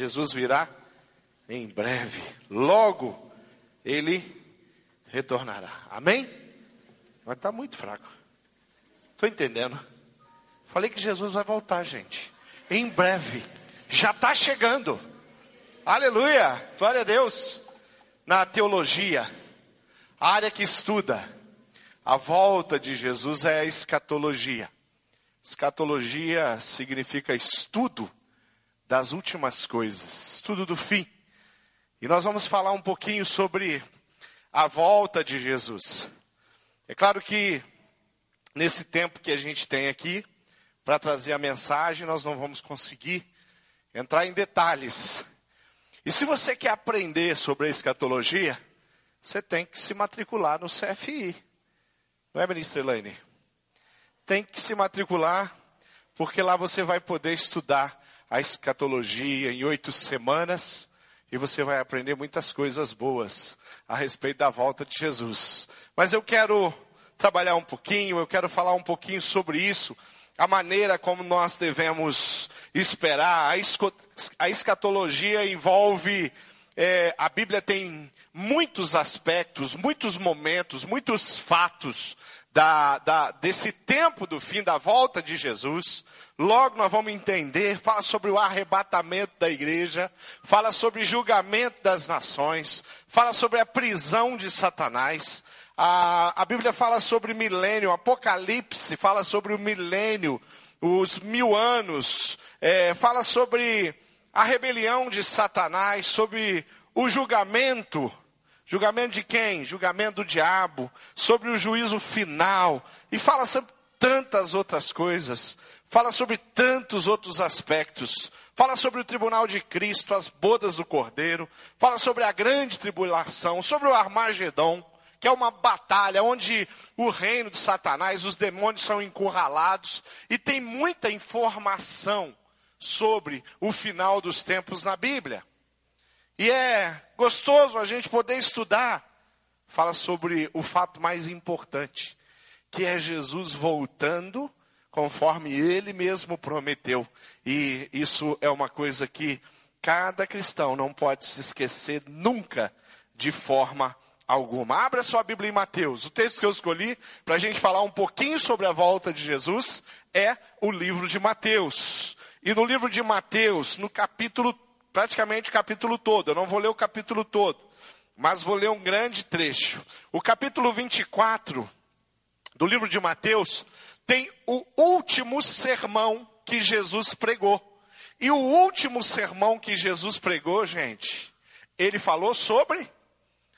Jesus virá em breve. Logo ele retornará. Amém? Mas está muito fraco. Estou entendendo. Falei que Jesus vai voltar, gente. Em breve. Já está chegando. Aleluia. Glória a Deus. Na teologia, a área que estuda a volta de Jesus é a escatologia. Escatologia significa estudo das últimas coisas, estudo do fim. E nós vamos falar um pouquinho sobre a volta de Jesus. É claro que nesse tempo que a gente tem aqui, para trazer a mensagem, nós não vamos conseguir entrar em detalhes. E se você quer aprender sobre a escatologia, você tem que se matricular no CFI. Não é, ministra Elaine? Tem que se matricular, porque lá você vai poder estudar a escatologia em oito semanas e você vai aprender muitas coisas boas a respeito da volta de Jesus. Mas eu quero trabalhar um pouquinho, eu quero falar um pouquinho sobre isso, a maneira como nós devemos esperar. A escatologia envolve, é, a Bíblia tem muitos aspectos, muitos momentos, muitos fatos da, da, desse tempo do fim da volta de Jesus. Logo nós vamos entender, fala sobre o arrebatamento da igreja, fala sobre julgamento das nações, fala sobre a prisão de Satanás, a, a Bíblia fala sobre milênio, Apocalipse fala sobre o milênio, os mil anos, é, fala sobre a rebelião de Satanás, sobre o julgamento. Julgamento de quem? Julgamento do diabo, sobre o juízo final, e fala sobre tantas outras coisas, fala sobre tantos outros aspectos, fala sobre o tribunal de Cristo, as bodas do Cordeiro, fala sobre a grande tribulação, sobre o Armagedon, que é uma batalha onde o reino de Satanás, os demônios são encurralados e tem muita informação sobre o final dos tempos na Bíblia. E é gostoso a gente poder estudar. Fala sobre o fato mais importante, que é Jesus voltando conforme ele mesmo prometeu. E isso é uma coisa que cada cristão não pode se esquecer nunca de forma alguma. Abra sua Bíblia em Mateus. O texto que eu escolhi para a gente falar um pouquinho sobre a volta de Jesus é o livro de Mateus. E no livro de Mateus, no capítulo, praticamente o capítulo todo, eu não vou ler o capítulo todo, mas vou ler um grande trecho. O capítulo 24 do livro de Mateus tem o último sermão que Jesus pregou. E o último sermão que Jesus pregou, gente, ele falou sobre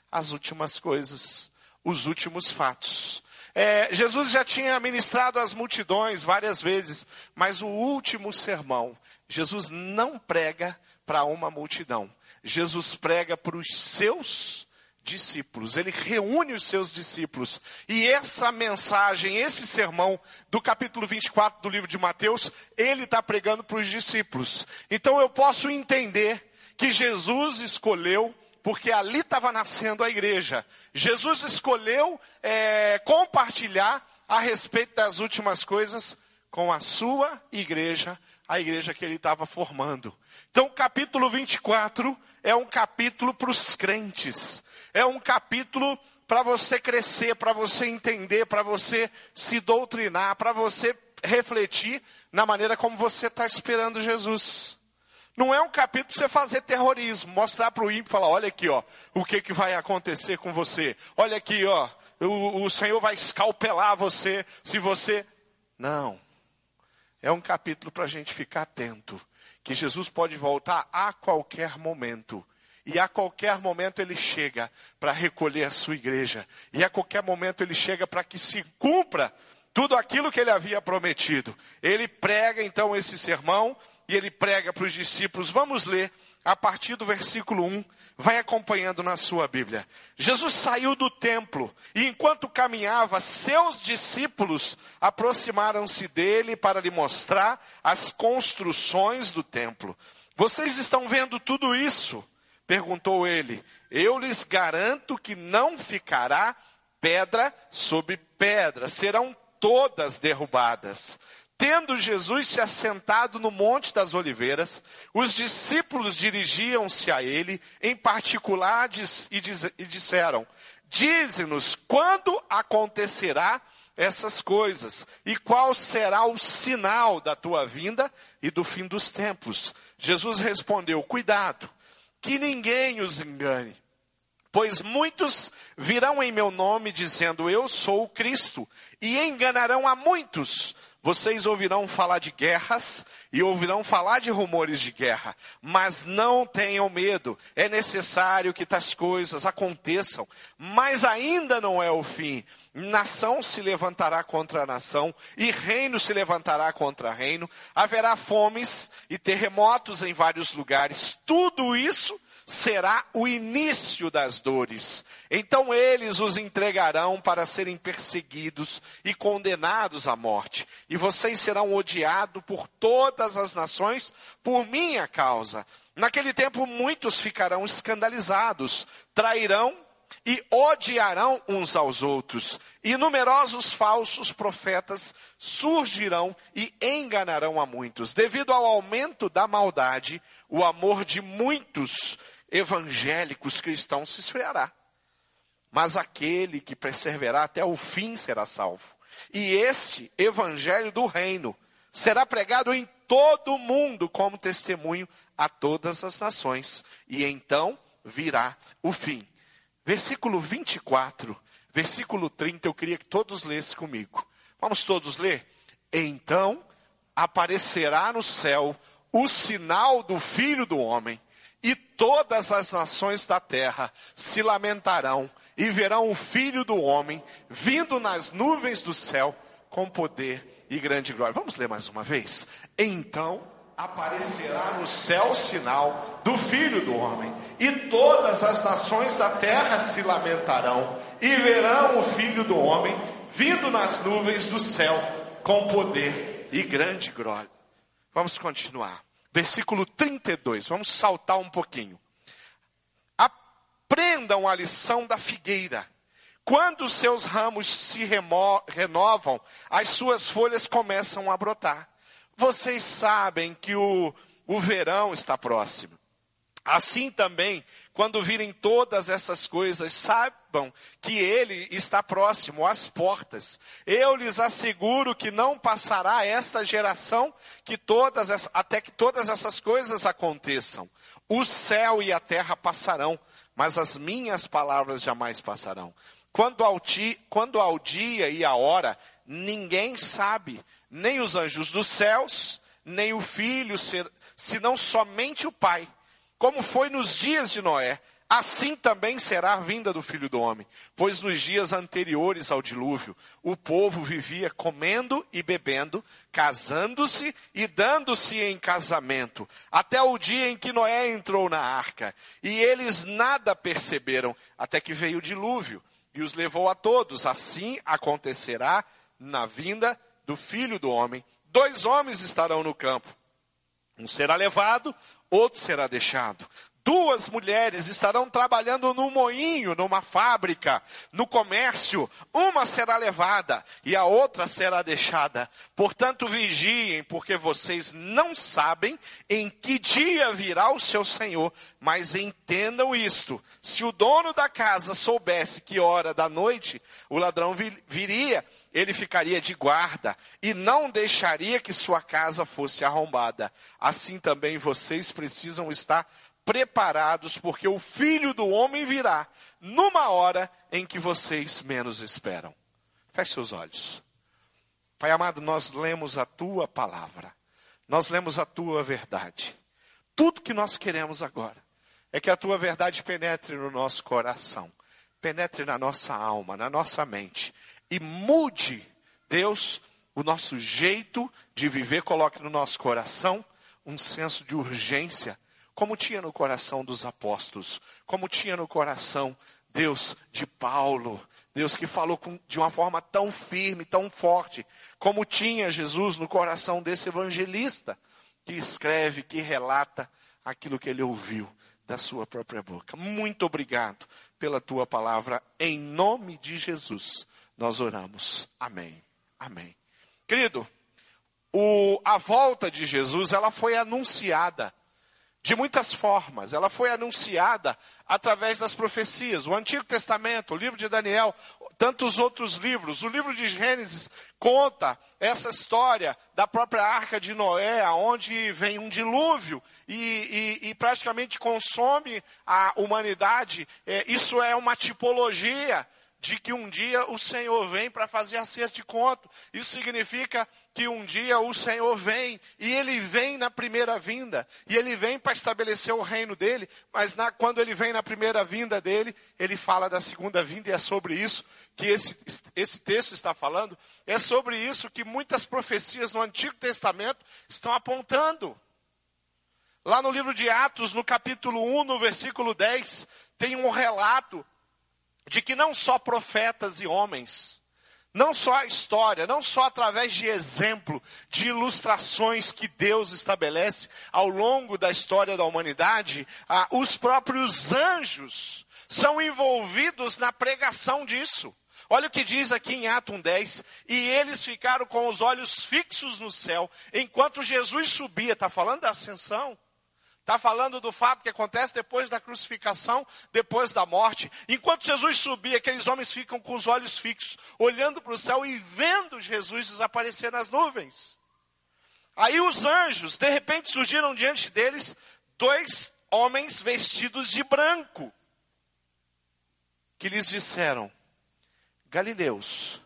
as últimas coisas, os últimos fatos. É, Jesus já tinha ministrado às multidões várias vezes, mas o último sermão, Jesus não prega para uma multidão. Jesus prega para os seus discípulos. Ele reúne os seus discípulos. E essa mensagem, esse sermão do capítulo 24 do livro de Mateus, ele está pregando para os discípulos. Então eu posso entender que Jesus escolheu porque ali estava nascendo a igreja. Jesus escolheu é, compartilhar a respeito das últimas coisas com a sua igreja, a igreja que ele estava formando. Então, o capítulo 24 é um capítulo para os crentes, é um capítulo para você crescer, para você entender, para você se doutrinar, para você refletir na maneira como você está esperando Jesus. Não é um capítulo para você fazer terrorismo, mostrar para o ímpio e falar, olha aqui, ó, o que, que vai acontecer com você. Olha aqui, ó, o, o Senhor vai escalpelar você se você. Não. É um capítulo para a gente ficar atento. Que Jesus pode voltar a qualquer momento. E a qualquer momento ele chega para recolher a sua igreja. E a qualquer momento ele chega para que se cumpra tudo aquilo que ele havia prometido. Ele prega então esse sermão e ele prega para os discípulos. Vamos ler a partir do versículo 1. Vai acompanhando na sua Bíblia. Jesus saiu do templo e enquanto caminhava, seus discípulos aproximaram-se dele para lhe mostrar as construções do templo. Vocês estão vendo tudo isso? Perguntou ele. Eu lhes garanto que não ficará pedra sobre pedra, serão todas derrubadas. Tendo Jesus se assentado no Monte das Oliveiras, os discípulos dirigiam-se a ele em particular e, disseram: Dize-nos quando acontecerá essas coisas e qual será o sinal da tua vinda e do fim dos tempos. Jesus respondeu: Cuidado, que ninguém os engane. Pois muitos virão em meu nome dizendo eu sou o Cristo e enganarão a muitos. Vocês ouvirão falar de guerras e ouvirão falar de rumores de guerra, mas não tenham medo. É necessário que tais coisas aconteçam, mas ainda não é o fim. Nação se levantará contra nação e reino se levantará contra reino. Haverá fomes e terremotos em vários lugares. Tudo isso será o início das dores. Então eles os entregarão para serem perseguidos e condenados à morte. E vocês serão odiados por todas as nações por minha causa. Naquele tempo muitos ficarão escandalizados, trairão e odiarão uns aos outros. E numerosos falsos profetas surgirão e enganarão a muitos. Devido ao aumento da maldade, o amor de muitos evangélicos cristãos se esfriará. Mas aquele que perseverar até o fim será salvo. E este evangelho do reino será pregado em todo o mundo como testemunho a todas as nações. E então virá o fim. Versículo 24, versículo 30, eu queria que todos lessem comigo. Vamos todos ler? Então aparecerá no céu o sinal do Filho do Homem e todas as nações da terra se lamentarão e verão o Filho do Homem vindo nas nuvens do céu com poder e grande glória. Vamos ler mais uma vez? Então aparecerá no céu o sinal do Filho do Homem, e todas as nações da terra se lamentarão e verão o Filho do Homem vindo nas nuvens do céu com poder e grande glória. Vamos continuar versículo 32. Vamos saltar um pouquinho. Aprendam a lição da figueira. Quando seus ramos se renovam, as suas folhas começam a brotar. Vocês sabem que o, o verão está próximo. Assim também, quando virem todas essas coisas, saibam que ele está próximo às portas. Eu lhes asseguro que não passará esta geração que todas até que todas essas coisas aconteçam. O céu e a terra passarão, mas as minhas palavras jamais passarão. Quando ao, ti, quando ao dia e a hora, ninguém sabe, nem os anjos dos céus, nem o filho, senão somente o Pai como foi nos dias de Noé, assim também será a vinda do filho do homem. Pois nos dias anteriores ao dilúvio, o povo vivia comendo e bebendo, casando-se e dando-se em casamento, até o dia em que Noé entrou na arca. E eles nada perceberam, até que veio o dilúvio e os levou a todos. Assim acontecerá na vinda do filho do homem. Dois homens estarão no campo. Um será levado, outro será deixado. Duas mulheres estarão trabalhando no moinho, numa fábrica, no comércio. Uma será levada e a outra será deixada. Portanto, vigiem, porque vocês não sabem em que dia virá o seu Senhor. Mas entendam isto: se o dono da casa soubesse que hora da noite o ladrão viria, ele ficaria de guarda e não deixaria que sua casa fosse arrombada. Assim também vocês precisam estar preparados, porque o filho do homem virá numa hora em que vocês menos esperam. Feche seus olhos. Pai amado, nós lemos a tua palavra, nós lemos a tua verdade. Tudo que nós queremos agora é que a tua verdade penetre no nosso coração, penetre na nossa alma, na nossa mente e mude, Deus, o nosso jeito de viver, coloque no nosso coração um senso de urgência, como tinha no coração dos apóstolos, como tinha no coração, Deus, de Paulo, Deus que falou com, de uma forma tão firme, tão forte, como tinha Jesus no coração desse evangelista, que escreve, que relata aquilo que ele ouviu da sua própria boca. Muito obrigado pela tua palavra, em nome de Jesus nós oramos. Amém. Amém. Querido, o, a volta de Jesus, ela foi anunciada de muitas formas. Ela foi anunciada através das profecias. O Antigo Testamento, o livro de Daniel, tantos outros livros. O livro de Gênesis conta essa história da própria arca de Noé, onde vem um dilúvio e, e, e praticamente consome a humanidade. É, isso é uma tipologia de que um dia o Senhor vem para fazer acerto de conto. Isso significa que um dia o Senhor vem, e ele vem na primeira vinda, e ele vem para estabelecer o reino dele, mas na, quando ele vem na primeira vinda dele, ele fala da segunda vinda, e é sobre isso que esse, esse texto está falando, é sobre isso que muitas profecias no Antigo Testamento estão apontando. Lá no livro de Atos, no capítulo 1, no versículo 10, tem um relato de que não só profetas e homens, não só a história, não só através de exemplo, de ilustrações que Deus estabelece ao longo da história da humanidade, ah, os próprios anjos são envolvidos na pregação disso. Olha o que diz aqui em Atos 1,10. E eles ficaram com os olhos fixos no céu, enquanto Jesus subia. Está falando da ascensão? Está falando do fato que acontece depois da crucificação, depois da morte. Enquanto Jesus subia, aqueles homens ficam com os olhos fixos, olhando para o céu e vendo Jesus desaparecer nas nuvens. Aí os anjos, de repente, surgiram diante deles dois homens vestidos de branco, que lhes disseram: Galileus,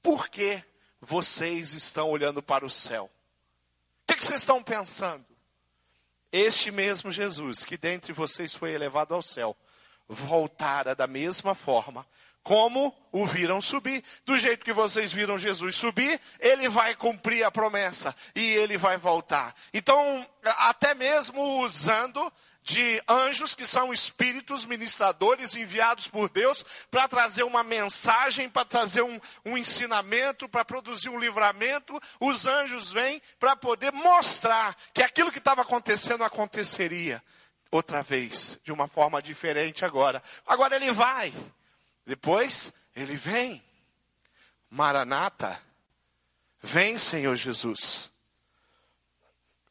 por que vocês estão olhando para o céu? O que, que vocês estão pensando? Este mesmo Jesus, que dentre vocês foi elevado ao céu, voltara da mesma forma como o viram subir. Do jeito que vocês viram Jesus subir, ele vai cumprir a promessa e ele vai voltar. Então, até mesmo usando de anjos que são espíritos ministradores enviados por Deus para trazer uma mensagem, para trazer um, um ensinamento, para produzir um livramento. Os anjos vêm para poder mostrar que aquilo que estava acontecendo aconteceria outra vez, de uma forma diferente agora. Agora ele vai, depois ele vem. Maranata, vem Senhor Jesus.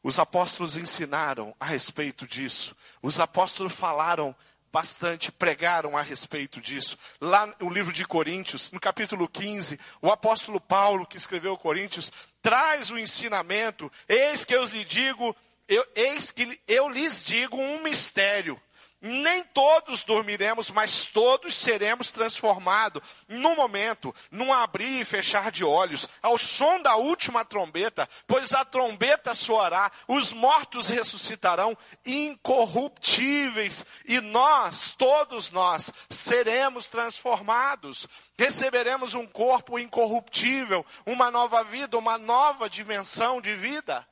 Os apóstolos ensinaram a respeito disso. Os apóstolos falaram bastante, pregaram a respeito disso. Lá no livro de Coríntios, no capítulo 15, o apóstolo Paulo, que escreveu Coríntios, traz o ensinamento: eis que eu lhes digo, eu, eis que eu lhes digo um mistério. Nem todos dormiremos, mas todos seremos transformados no momento, num abrir e fechar de olhos, ao som da última trombeta, pois a trombeta soará, os mortos ressuscitarão incorruptíveis, e nós, todos nós, seremos transformados. Receberemos um corpo incorruptível, uma nova vida, uma nova dimensão de vida.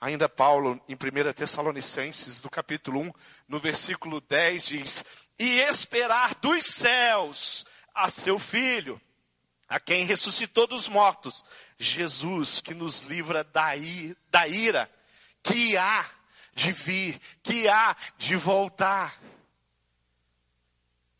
Ainda Paulo, em 1 Tessalonicenses, do capítulo 1, no versículo 10, diz: E esperar dos céus a seu filho, a quem ressuscitou dos mortos, Jesus, que nos livra da da ira que há de vir, que há de voltar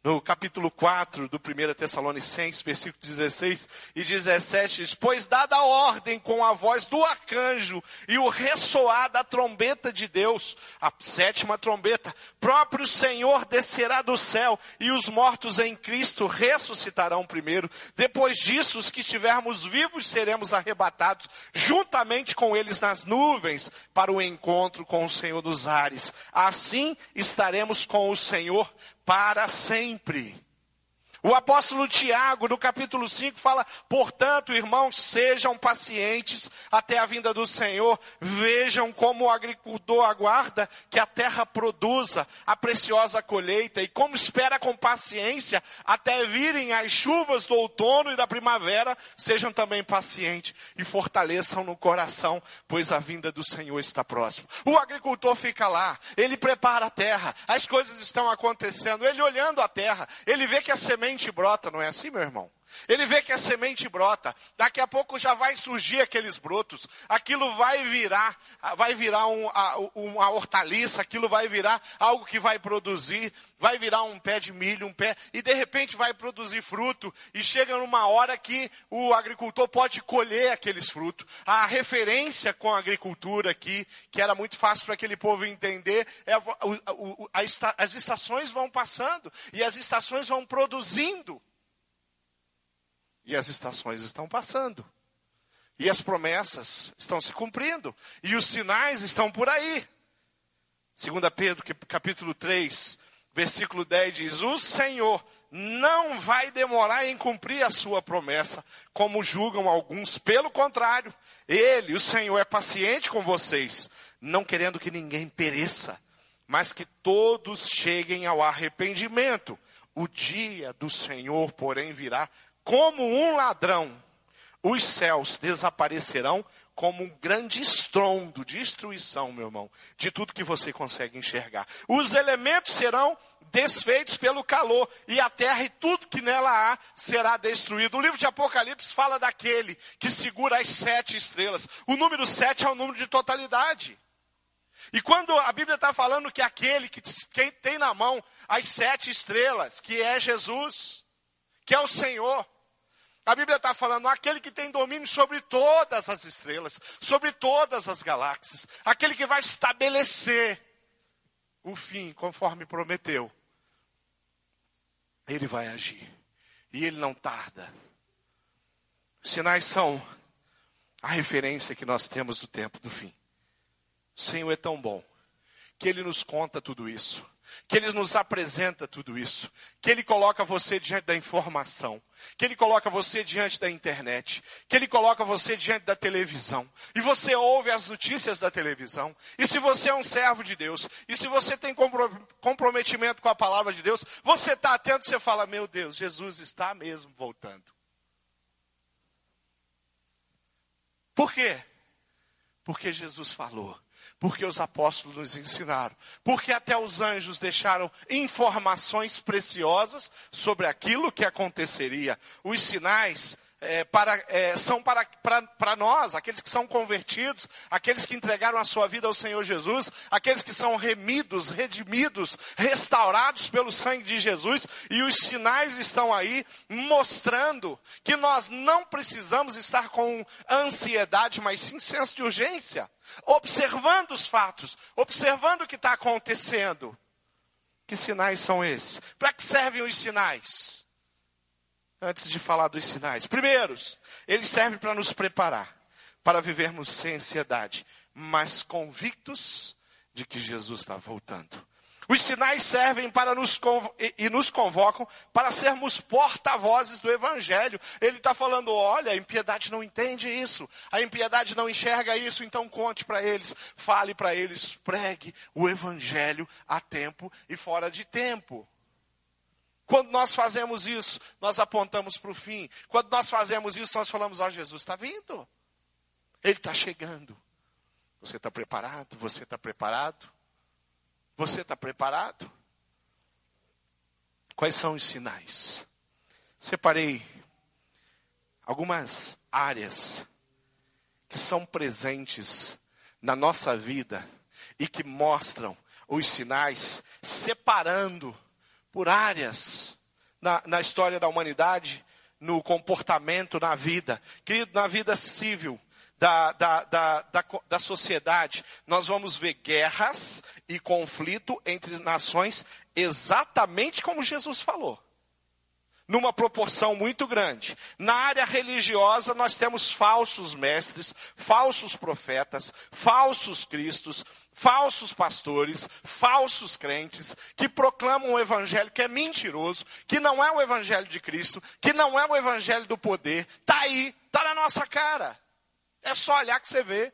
no capítulo 4 do 1 Tessalonicenses, versículo 16 e 17, diz, pois dada a ordem com a voz do arcanjo e o ressoar da trombeta de Deus, a sétima trombeta, próprio Senhor descerá do céu e os mortos em Cristo ressuscitarão primeiro. Depois disso, os que estivermos vivos seremos arrebatados juntamente com eles nas nuvens para o encontro com o Senhor dos ares. Assim estaremos com o Senhor para sempre. O apóstolo Tiago, no capítulo 5, fala: Portanto, irmãos, sejam pacientes até a vinda do Senhor. Vejam como o agricultor aguarda que a terra produza a preciosa colheita e como espera com paciência até virem as chuvas do outono e da primavera. Sejam também pacientes e fortaleçam no coração, pois a vinda do Senhor está próxima. O agricultor fica lá, ele prepara a terra, as coisas estão acontecendo, ele olhando a terra, ele vê que a semente brota, não é assim, meu irmão? Ele vê que a semente brota, daqui a pouco já vai surgir aqueles brotos, aquilo vai virar, vai virar um, uma hortaliça, aquilo vai virar algo que vai produzir, vai virar um pé de milho, um pé, e de repente vai produzir fruto, e chega numa hora que o agricultor pode colher aqueles frutos. A referência com a agricultura aqui, que era muito fácil para aquele povo entender, é a, as estações vão passando, e as estações vão produzindo. E as estações estão passando. E as promessas estão se cumprindo. E os sinais estão por aí. 2 Pedro, capítulo 3, versículo 10 diz: O Senhor não vai demorar em cumprir a sua promessa, como julgam alguns. Pelo contrário, Ele, o Senhor, é paciente com vocês, não querendo que ninguém pereça, mas que todos cheguem ao arrependimento. O dia do Senhor, porém, virá como um ladrão, os céus desaparecerão como um grande estrondo, destruição, meu irmão, de tudo que você consegue enxergar. Os elementos serão desfeitos pelo calor, e a terra e tudo que nela há será destruído. O livro de Apocalipse fala daquele que segura as sete estrelas. O número sete é o número de totalidade. E quando a Bíblia está falando que aquele que tem na mão as sete estrelas, que é Jesus, que é o Senhor, a Bíblia está falando, aquele que tem domínio sobre todas as estrelas, sobre todas as galáxias, aquele que vai estabelecer o fim conforme prometeu. Ele vai agir. E ele não tarda. Sinais são a referência que nós temos do tempo do fim. O Senhor é tão bom que ele nos conta tudo isso que Ele nos apresenta tudo isso, que Ele coloca você diante da informação, que Ele coloca você diante da internet, que Ele coloca você diante da televisão, e você ouve as notícias da televisão, e se você é um servo de Deus, e se você tem comprometimento com a palavra de Deus, você está atento, você fala, meu Deus, Jesus está mesmo voltando. Por quê? Porque Jesus falou porque os apóstolos nos ensinaram, porque até os anjos deixaram informações preciosas sobre aquilo que aconteceria. Os sinais é, para, é, são para, para, para nós, aqueles que são convertidos, aqueles que entregaram a sua vida ao Senhor Jesus, aqueles que são remidos, redimidos, restaurados pelo sangue de Jesus, e os sinais estão aí mostrando que nós não precisamos estar com ansiedade, mas sim senso de urgência, observando os fatos, observando o que está acontecendo. Que sinais são esses? Para que servem os sinais? Antes de falar dos sinais. Primeiros, eles servem para nos preparar, para vivermos sem ansiedade, mas convictos de que Jesus está voltando. Os sinais servem para nos e nos convocam para sermos porta-vozes do Evangelho. Ele está falando: olha, a impiedade não entende isso, a impiedade não enxerga isso, então conte para eles, fale para eles, pregue o Evangelho a tempo e fora de tempo. Quando nós fazemos isso, nós apontamos para o fim. Quando nós fazemos isso, nós falamos: Ó, Jesus está vindo. Ele está chegando. Você está preparado? Você está preparado? Você está preparado? Quais são os sinais? Separei algumas áreas que são presentes na nossa vida e que mostram os sinais, separando por áreas na, na história da humanidade, no comportamento, na vida. Querido, na vida civil, da, da, da, da, da sociedade, nós vamos ver guerras e conflito entre nações exatamente como Jesus falou. Numa proporção muito grande. Na área religiosa, nós temos falsos mestres, falsos profetas, falsos cristos, falsos pastores, falsos crentes, que proclamam um evangelho que é mentiroso, que não é o evangelho de Cristo, que não é o evangelho do poder, está aí, está na nossa cara. É só olhar que você vê.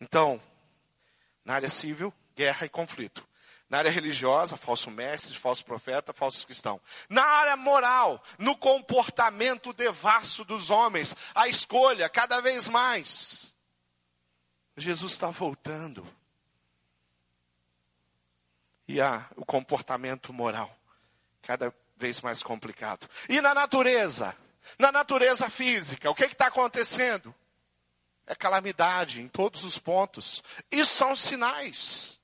Então, na área civil, guerra e conflito. Na área religiosa, falso mestre, falso profeta, falsos cristãos. Na área moral, no comportamento devasso dos homens, a escolha cada vez mais Jesus está voltando. E há o comportamento moral cada vez mais complicado. E na natureza? Na natureza física, o que está acontecendo? É calamidade em todos os pontos. Isso são sinais.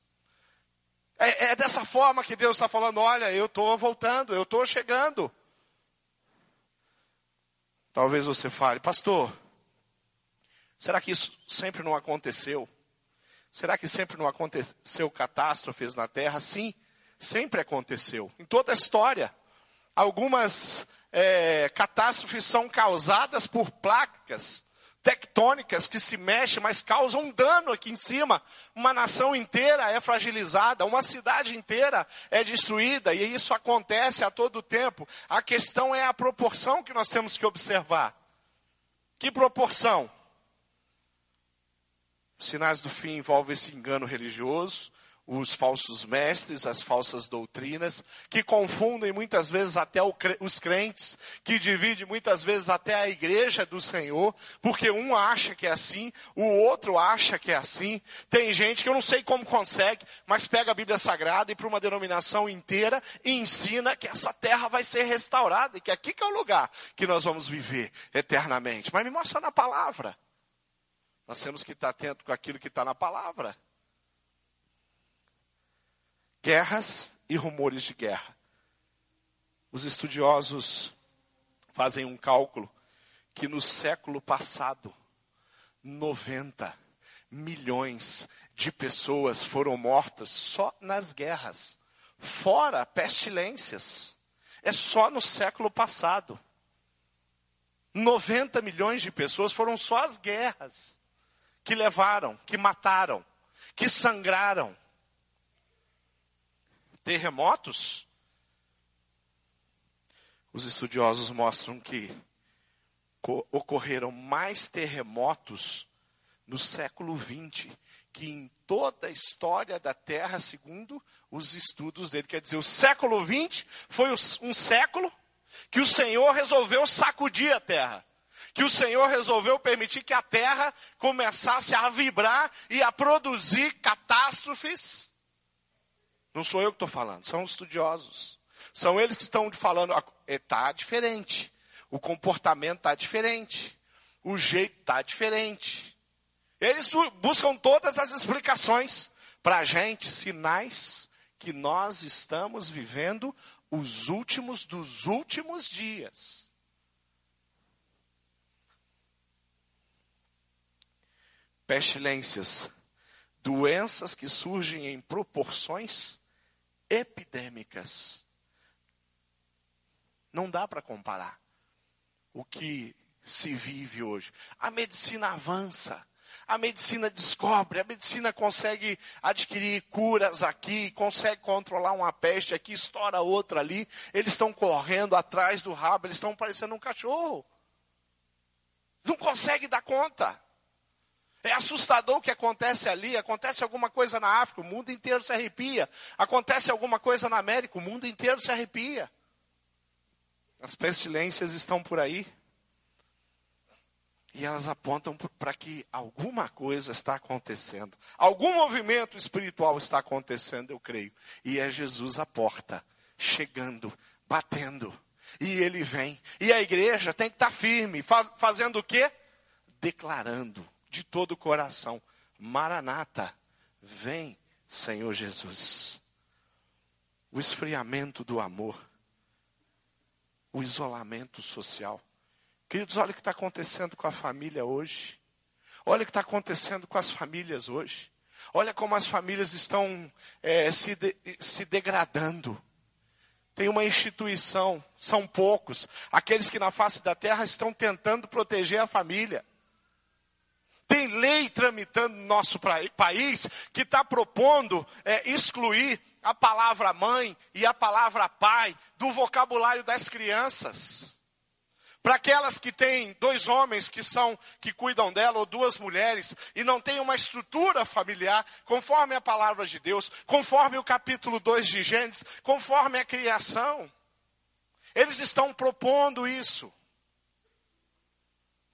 É, é dessa forma que Deus está falando: olha, eu estou voltando, eu estou chegando. Talvez você fale, pastor, será que isso sempre não aconteceu? Será que sempre não aconteceu catástrofes na terra? Sim, sempre aconteceu. Em toda a história. Algumas é, catástrofes são causadas por placas tectônicas que se mexem, mas causam dano aqui em cima. Uma nação inteira é fragilizada, uma cidade inteira é destruída, e isso acontece a todo tempo. A questão é a proporção que nós temos que observar. Que proporção? Os sinais do fim envolvem esse engano religioso, os falsos mestres, as falsas doutrinas, que confundem muitas vezes até os crentes, que dividem muitas vezes até a igreja do Senhor, porque um acha que é assim, o outro acha que é assim. Tem gente que eu não sei como consegue, mas pega a Bíblia Sagrada e para uma denominação inteira e ensina que essa terra vai ser restaurada e que aqui que é o lugar que nós vamos viver eternamente. Mas me mostra na palavra. Nós temos que estar atento com aquilo que está na palavra guerras e rumores de guerra. Os estudiosos fazem um cálculo que no século passado, 90 milhões de pessoas foram mortas só nas guerras, fora pestilências. É só no século passado. 90 milhões de pessoas foram só as guerras que levaram, que mataram, que sangraram terremotos, os estudiosos mostram que ocorreram mais terremotos no século XX que em toda a história da Terra, segundo os estudos dele. Quer dizer, o século XX foi um século que o Senhor resolveu sacudir a Terra. Que o Senhor resolveu permitir que a Terra começasse a vibrar e a produzir catástrofes não sou eu que estou falando, são os estudiosos. São eles que estão falando, está diferente. O comportamento está diferente. O jeito está diferente. Eles buscam todas as explicações para a gente, sinais que nós estamos vivendo os últimos dos últimos dias. Pestilências, doenças que surgem em proporções epidêmicas. Não dá para comparar o que se vive hoje. A medicina avança, a medicina descobre, a medicina consegue adquirir curas aqui, consegue controlar uma peste aqui, estoura outra ali. Eles estão correndo atrás do rabo, eles estão parecendo um cachorro. Não consegue dar conta. É assustador o que acontece ali. Acontece alguma coisa na África, o mundo inteiro se arrepia. Acontece alguma coisa na América, o mundo inteiro se arrepia. As pestilências estão por aí. E elas apontam para que alguma coisa está acontecendo. Algum movimento espiritual está acontecendo, eu creio. E é Jesus à porta, chegando, batendo. E ele vem. E a igreja tem que estar firme, fazendo o quê? Declarando de todo o coração: Maranata, vem, Senhor Jesus. O esfriamento do amor, o isolamento social. Queridos, olha o que está acontecendo com a família hoje. Olha o que está acontecendo com as famílias hoje. Olha como as famílias estão é, se, de, se degradando. Tem uma instituição, são poucos, aqueles que na face da terra estão tentando proteger a família. Tem lei tramitando no nosso país que está propondo é, excluir a palavra mãe e a palavra pai do vocabulário das crianças. Para aquelas que têm dois homens que são que cuidam dela ou duas mulheres e não têm uma estrutura familiar conforme a palavra de Deus, conforme o capítulo 2 de Gênesis, conforme a criação. Eles estão propondo isso.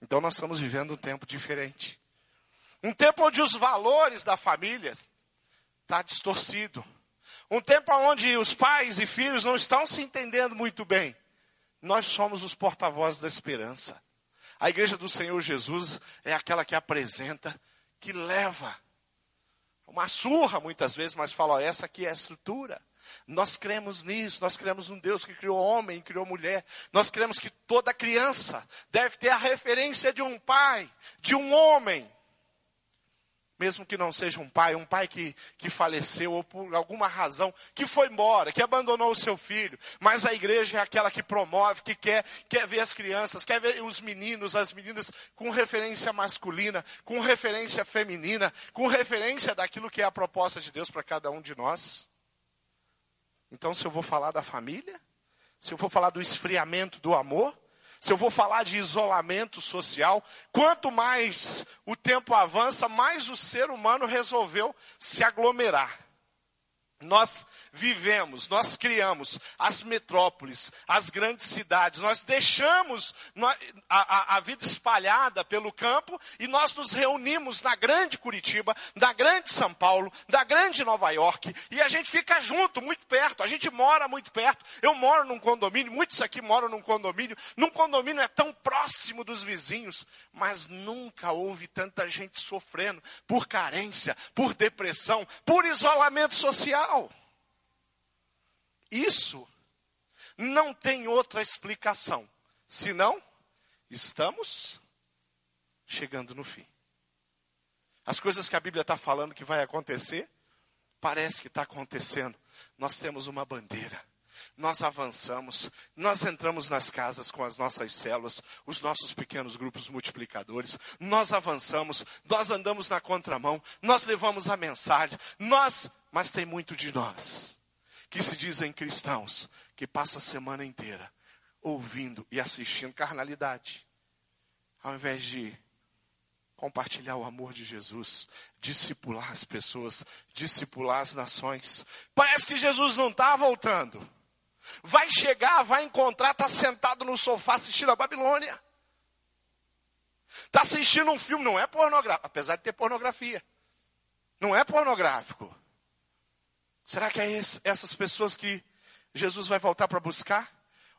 Então nós estamos vivendo um tempo diferente. Um tempo onde os valores da família está distorcido. Um tempo onde os pais e filhos não estão se entendendo muito bem. Nós somos os porta-vozes da esperança. A igreja do Senhor Jesus é aquela que apresenta, que leva. Uma surra muitas vezes, mas fala: ó, essa aqui é a estrutura. Nós cremos nisso, nós cremos num Deus que criou homem, criou mulher. Nós cremos que toda criança deve ter a referência de um pai, de um homem. Mesmo que não seja um pai, um pai que, que faleceu ou por alguma razão, que foi embora, que abandonou o seu filho. Mas a igreja é aquela que promove, que quer, quer ver as crianças, quer ver os meninos, as meninas com referência masculina, com referência feminina, com referência daquilo que é a proposta de Deus para cada um de nós. Então, se eu vou falar da família, se eu vou falar do esfriamento do amor, se eu vou falar de isolamento social, quanto mais o tempo avança, mais o ser humano resolveu se aglomerar. Nós vivemos, nós criamos as metrópoles, as grandes cidades, nós deixamos a, a, a, vida espalhada pelo campo e nós nos reunimos na grande Curitiba, na grande São Paulo, na grande Nova York e a gente fica junto, muito perto, a gente mora muito perto. Eu moro num condomínio, muitos aqui moram num condomínio, num condomínio é tão próximo dos vizinhos, mas nunca houve tanta gente sofrendo por carência, por depressão, por isolamento social. Isso não tem outra explicação, senão estamos chegando no fim. As coisas que a Bíblia está falando que vai acontecer, parece que está acontecendo. Nós temos uma bandeira. Nós avançamos, nós entramos nas casas com as nossas células, os nossos pequenos grupos multiplicadores, nós avançamos, nós andamos na contramão, nós levamos a mensagem, nós, mas tem muito de nós que se dizem cristãos, que passa a semana inteira ouvindo e assistindo carnalidade, ao invés de compartilhar o amor de Jesus, discipular as pessoas, discipular as nações. Parece que Jesus não está voltando. Vai chegar, vai encontrar, está sentado no sofá assistindo a Babilônia. Está assistindo um filme, não é pornográfico, apesar de ter pornografia. Não é pornográfico. Será que é esse, essas pessoas que Jesus vai voltar para buscar?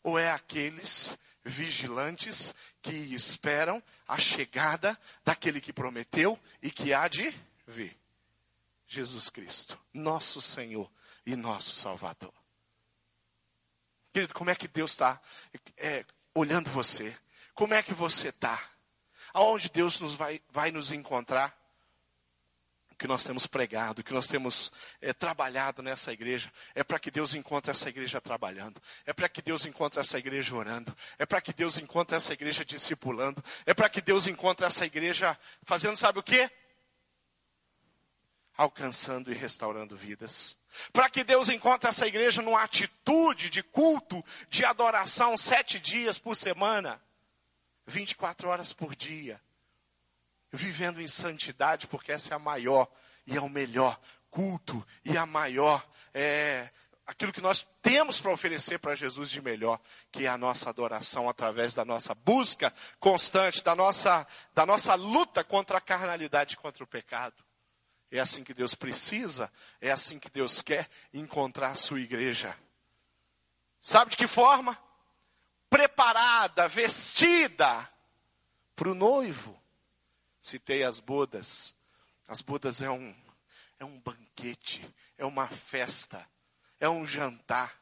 Ou é aqueles vigilantes que esperam a chegada daquele que prometeu e que há de vir? Jesus Cristo, nosso Senhor e nosso Salvador. Querido, como é que Deus está é, olhando você? Como é que você está? Aonde Deus nos vai, vai nos encontrar? Que nós temos pregado, que nós temos é, trabalhado nessa igreja, é para que Deus encontre essa igreja trabalhando, é para que Deus encontre essa igreja orando, é para que Deus encontre essa igreja discipulando, é para que Deus encontre essa igreja fazendo sabe o quê? Alcançando e restaurando vidas. Para que Deus encontre essa igreja numa atitude de culto, de adoração, sete dias por semana, 24 horas por dia vivendo em santidade, porque essa é a maior e é o melhor culto e a maior é aquilo que nós temos para oferecer para Jesus de melhor, que é a nossa adoração através da nossa busca constante, da nossa, da nossa luta contra a carnalidade, contra o pecado. É assim que Deus precisa, é assim que Deus quer encontrar a sua igreja. Sabe de que forma? Preparada, vestida para o noivo citei as bodas. As bodas é um, é um banquete, é uma festa, é um jantar.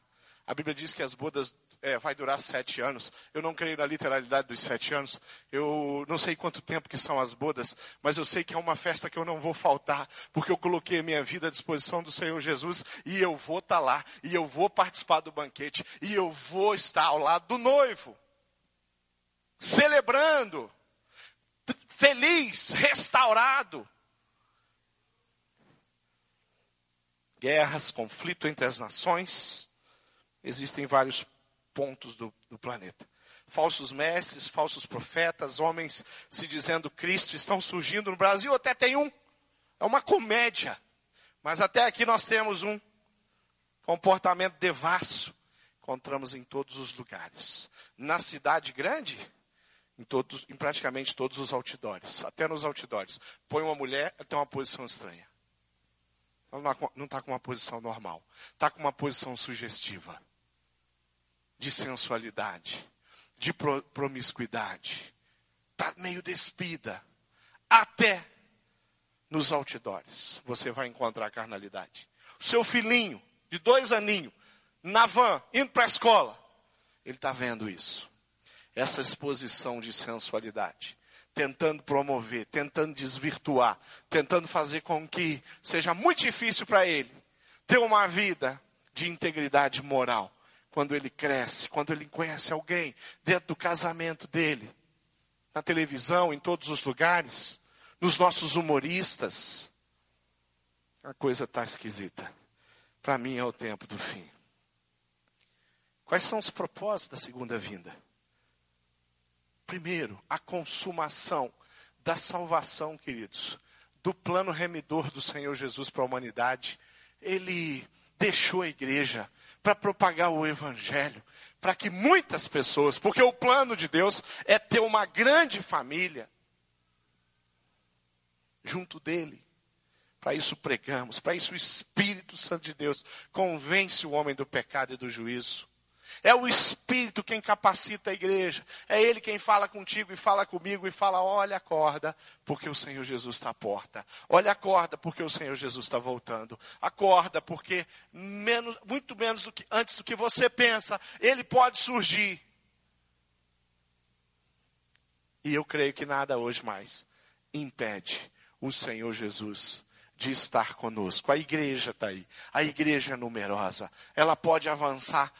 A Bíblia diz que as bodas é, vai durar sete anos. Eu não creio na literalidade dos sete anos. Eu não sei quanto tempo que são as bodas, mas eu sei que é uma festa que eu não vou faltar, porque eu coloquei a minha vida à disposição do Senhor Jesus e eu vou estar tá lá, e eu vou participar do banquete, e eu vou estar ao lado do noivo, celebrando feliz, restaurado. Guerras, conflito entre as nações, existem vários pontos do, do planeta. Falsos mestres, falsos profetas, homens se dizendo Cristo estão surgindo no Brasil, até tem um. É uma comédia. Mas até aqui nós temos um comportamento devasso. Encontramos em todos os lugares. Na cidade grande, em, todos, em praticamente todos os outdoors, até nos outdoors. Põe uma mulher, tem uma posição estranha. ela não está com uma posição normal. Está com uma posição sugestiva. De sensualidade. De promiscuidade. Está meio despida. Até nos outdoors você vai encontrar a carnalidade. O seu filhinho, de dois aninhos, na van, indo para a escola, ele está vendo isso. Essa exposição de sensualidade tentando promover, tentando desvirtuar, tentando fazer com que seja muito difícil para ele ter uma vida de integridade moral. Quando ele cresce, quando ele conhece alguém dentro do casamento dele, na televisão, em todos os lugares, nos nossos humoristas, a coisa está esquisita. Para mim é o tempo do fim. Quais são os propósitos da segunda vinda? Primeiro, a consumação da salvação, queridos, do plano remidor do Senhor Jesus para a humanidade. Ele deixou a igreja para propagar o evangelho, para que muitas pessoas, porque o plano de Deus é ter uma grande família junto dele. Para isso pregamos, para isso o Espírito Santo de Deus convence o homem do pecado e do juízo. É o Espírito quem capacita a igreja. É Ele quem fala contigo e fala comigo e fala: olha, acorda, porque o Senhor Jesus está à porta. Olha, acorda, porque o Senhor Jesus está voltando. Acorda, porque menos, muito menos do que, antes do que você pensa, Ele pode surgir. E eu creio que nada hoje mais impede o Senhor Jesus de estar conosco. A igreja está aí. A igreja é numerosa. Ela pode avançar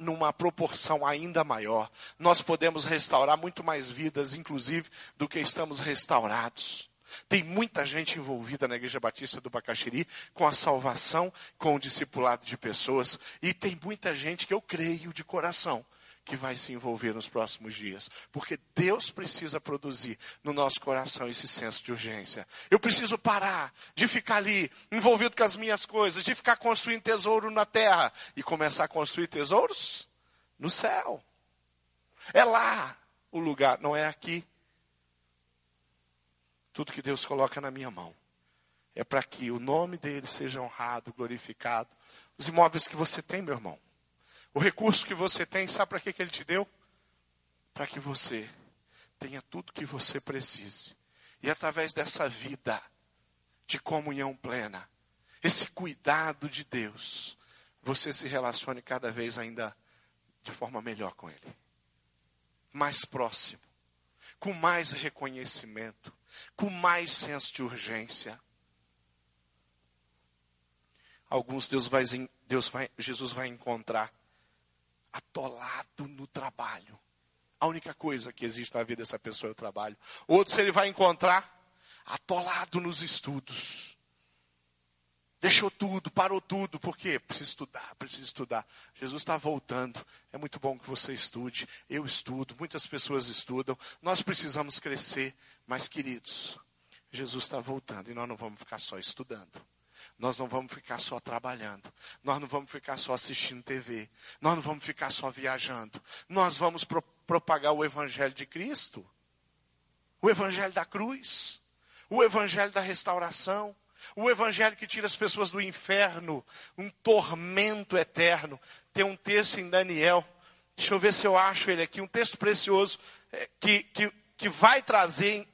numa proporção ainda maior. Nós podemos restaurar muito mais vidas, inclusive, do que estamos restaurados. Tem muita gente envolvida na Igreja Batista do Bacaxiri com a salvação, com o discipulado de pessoas. E tem muita gente que eu creio de coração que vai se envolver nos próximos dias. Porque Deus precisa produzir no nosso coração esse senso de urgência. Eu preciso parar de ficar ali envolvido com as minhas coisas, de ficar construindo tesouro na terra e começar a construir tesouros no céu. É lá o lugar, não é aqui. Tudo que Deus coloca na minha mão é para que o nome dele seja honrado, glorificado. Os imóveis que você tem, meu irmão, o recurso que você tem, sabe para que, que ele te deu? Para que você tenha tudo que você precise. E através dessa vida de comunhão plena, esse cuidado de Deus, você se relacione cada vez ainda de forma melhor com Ele. Mais próximo, com mais reconhecimento, com mais senso de urgência. Alguns Deus vai, Deus vai, Jesus vai encontrar atolado no trabalho. A única coisa que existe na vida dessa pessoa é o trabalho. Outros ele vai encontrar atolado nos estudos. Deixou tudo, parou tudo, por quê? Precisa estudar, precisa estudar. Jesus está voltando. É muito bom que você estude. Eu estudo, muitas pessoas estudam. Nós precisamos crescer. Mas, queridos, Jesus está voltando e nós não vamos ficar só estudando. Nós não vamos ficar só trabalhando. Nós não vamos ficar só assistindo TV. Nós não vamos ficar só viajando. Nós vamos pro propagar o Evangelho de Cristo. O Evangelho da cruz. O Evangelho da restauração. O Evangelho que tira as pessoas do inferno. Um tormento eterno. Tem um texto em Daniel. Deixa eu ver se eu acho ele aqui. Um texto precioso é, que, que, que vai trazer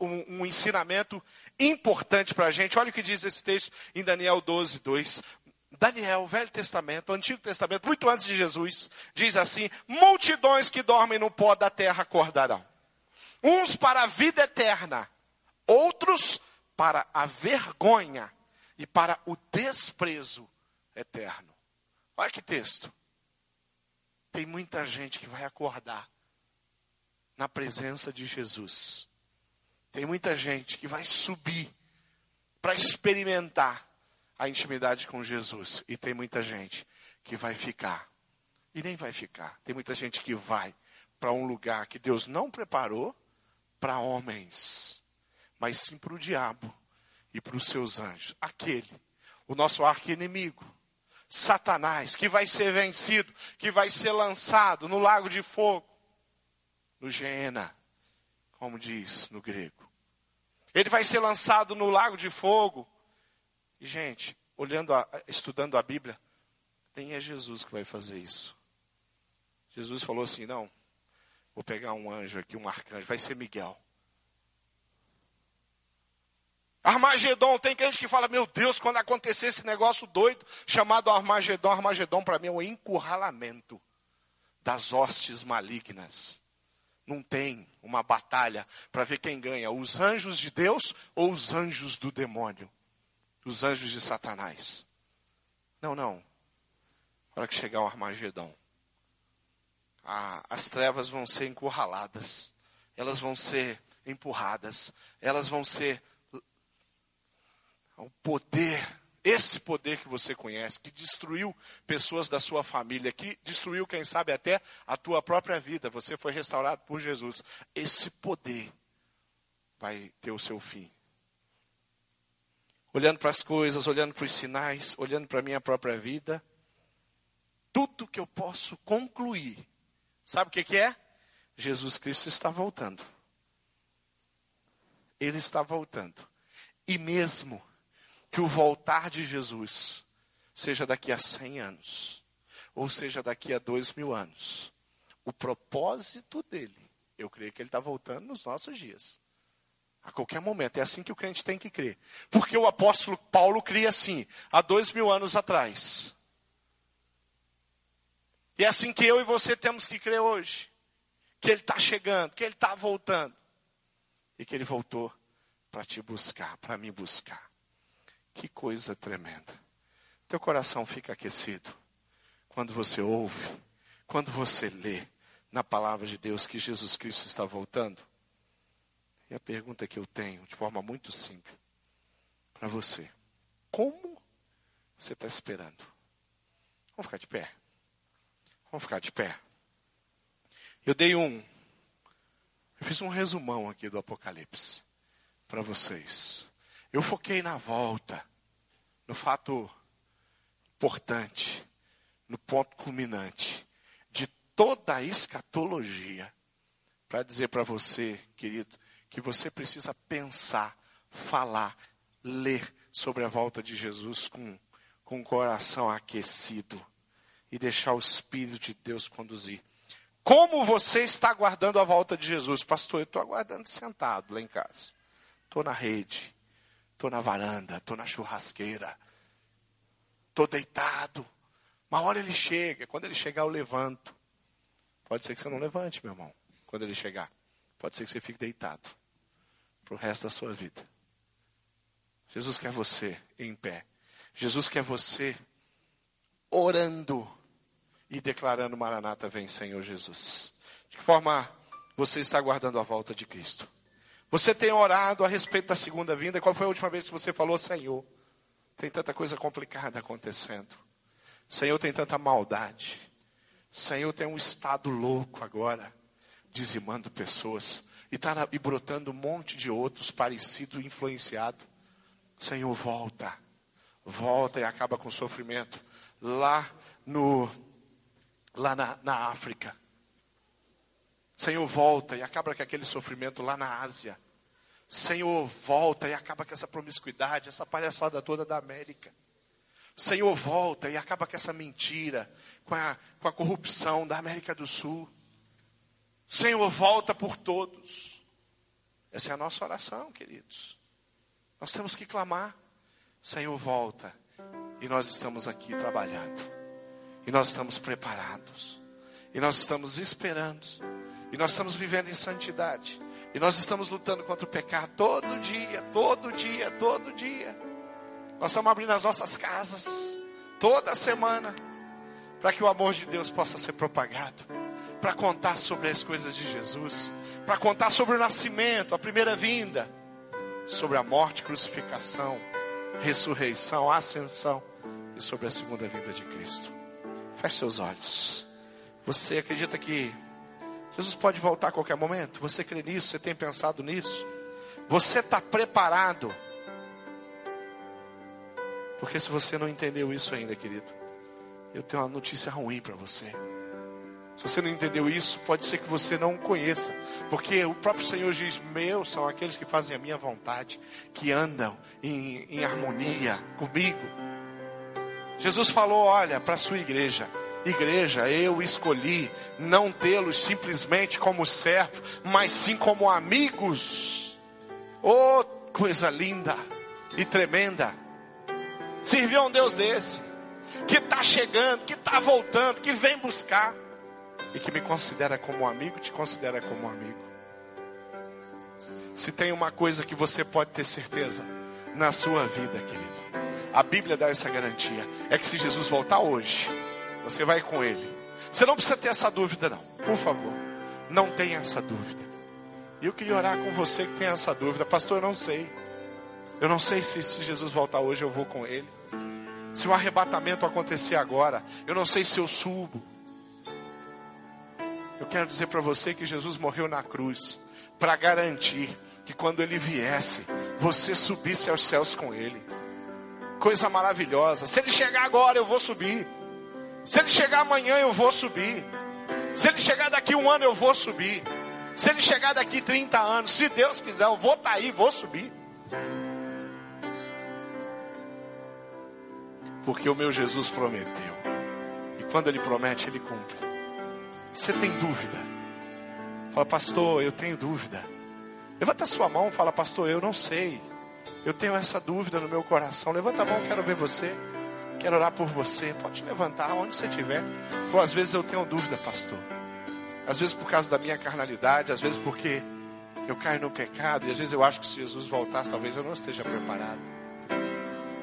um, um ensinamento importante para a gente. Olha o que diz esse texto em Daniel 12, 2. Daniel, Velho Testamento, Antigo Testamento, muito antes de Jesus, diz assim: multidões que dormem no pó da terra acordarão. Uns para a vida eterna, outros para a vergonha e para o desprezo eterno. Olha que texto. Tem muita gente que vai acordar na presença de Jesus tem muita gente que vai subir para experimentar a intimidade com Jesus. E tem muita gente que vai ficar. E nem vai ficar. Tem muita gente que vai para um lugar que Deus não preparou para homens, mas sim para o diabo e para os seus anjos. Aquele, o nosso arqui-inimigo, Satanás, que vai ser vencido, que vai ser lançado no lago de fogo, no Geena, como diz no grego. Ele vai ser lançado no lago de fogo. E, gente, olhando, a, estudando a Bíblia, nem é Jesus que vai fazer isso. Jesus falou assim: não, vou pegar um anjo aqui, um arcanjo, vai ser Miguel. Armagedon, tem gente que fala, meu Deus, quando acontecer esse negócio doido chamado Armagedon, Armagedon para mim é um encurralamento das hostes malignas. Não tem uma batalha para ver quem ganha, os anjos de Deus ou os anjos do demônio, os anjos de Satanás. Não, não. Na hora que chegar o Armagedon, as trevas vão ser encurraladas, elas vão ser empurradas, elas vão ser o poder, esse poder que você conhece, que destruiu pessoas da sua família, que destruiu, quem sabe, até a tua própria vida. Você foi restaurado por Jesus. Esse poder vai ter o seu fim. Olhando para as coisas, olhando para os sinais, olhando para a minha própria vida, tudo que eu posso concluir, sabe o que, que é? Jesus Cristo está voltando. Ele está voltando. E mesmo que o voltar de Jesus seja daqui a 100 anos, ou seja daqui a dois mil anos, o propósito dele, eu creio que ele está voltando nos nossos dias. A qualquer momento, é assim que o crente tem que crer. Porque o apóstolo Paulo cria assim, há dois mil anos atrás. E é assim que eu e você temos que crer hoje. Que ele está chegando, que ele está voltando. E que ele voltou para te buscar, para me buscar. Que coisa tremenda. Teu coração fica aquecido quando você ouve, quando você lê na palavra de Deus que Jesus Cristo está voltando. E a pergunta que eu tenho, de forma muito simples, para você: como você está esperando? Vamos ficar de pé. Vamos ficar de pé. Eu dei um. Eu fiz um resumão aqui do Apocalipse para vocês. Eu foquei na volta, no fato importante, no ponto culminante de toda a escatologia, para dizer para você, querido, que você precisa pensar, falar, ler sobre a volta de Jesus com, com o coração aquecido e deixar o Espírito de Deus conduzir. Como você está aguardando a volta de Jesus? Pastor, eu estou aguardando sentado lá em casa. Estou na rede. Estou na varanda, estou na churrasqueira, estou deitado. Uma hora ele chega, quando ele chegar eu levanto. Pode ser que você não levante, meu irmão, quando ele chegar. Pode ser que você fique deitado para o resto da sua vida. Jesus quer você em pé. Jesus quer você orando e declarando Maranata vem Senhor Jesus. De que forma você está aguardando a volta de Cristo? Você tem orado a respeito da segunda vinda? Qual foi a última vez que você falou, Senhor? Tem tanta coisa complicada acontecendo. Senhor, tem tanta maldade. Senhor, tem um estado louco agora, dizimando pessoas. E, tá, e brotando um monte de outros parecido, influenciado. Senhor, volta. Volta e acaba com o sofrimento. Lá no, lá na, na África. Senhor, volta e acaba com aquele sofrimento lá na Ásia. Senhor, volta e acaba com essa promiscuidade, essa palhaçada toda da América. Senhor, volta e acaba com essa mentira, com a, com a corrupção da América do Sul. Senhor, volta por todos. Essa é a nossa oração, queridos. Nós temos que clamar. Senhor, volta. E nós estamos aqui trabalhando. E nós estamos preparados. E nós estamos esperando e nós estamos vivendo em santidade. E nós estamos lutando contra o pecado todo dia, todo dia, todo dia. Nós estamos abrindo as nossas casas toda semana para que o amor de Deus possa ser propagado, para contar sobre as coisas de Jesus, para contar sobre o nascimento, a primeira vinda, sobre a morte, crucificação, ressurreição, ascensão e sobre a segunda vinda de Cristo. Feche seus olhos. Você acredita que Jesus pode voltar a qualquer momento. Você crê nisso? Você tem pensado nisso? Você está preparado? Porque se você não entendeu isso ainda, querido, eu tenho uma notícia ruim para você. Se você não entendeu isso, pode ser que você não conheça. Porque o próprio Senhor diz: Meus são aqueles que fazem a minha vontade, que andam em, em harmonia comigo. Jesus falou: olha, para a sua igreja. Igreja, eu escolhi não tê-los simplesmente como servo, mas sim como amigos. Oh, coisa linda e tremenda. Servir a um Deus desse, que está chegando, que está voltando, que vem buscar e que me considera como amigo, te considera como amigo. Se tem uma coisa que você pode ter certeza na sua vida, querido, a Bíblia dá essa garantia: é que se Jesus voltar hoje, você vai com Ele. Você não precisa ter essa dúvida, não, por favor, não tenha essa dúvida. E eu queria orar com você que tem essa dúvida, pastor. Eu não sei, eu não sei se, se Jesus voltar hoje eu vou com Ele. Se o arrebatamento acontecer agora, eu não sei se eu subo. Eu quero dizer para você que Jesus morreu na cruz para garantir que quando ele viesse, você subisse aos céus com ele. Coisa maravilhosa. Se ele chegar agora, eu vou subir. Se ele chegar amanhã, eu vou subir. Se ele chegar daqui um ano, eu vou subir. Se ele chegar daqui 30 anos, se Deus quiser, eu vou estar tá aí, vou subir. Porque o meu Jesus prometeu. E quando ele promete, ele cumpre. Você tem dúvida? Fala, pastor, eu tenho dúvida. Levanta sua mão fala, pastor, eu não sei. Eu tenho essa dúvida no meu coração. Levanta a mão, quero ver você. Quero orar por você. Pode levantar onde você estiver. Fala, às vezes eu tenho dúvida, pastor. Às vezes por causa da minha carnalidade, às vezes porque eu caio no pecado, e às vezes eu acho que se Jesus voltasse, talvez eu não esteja preparado.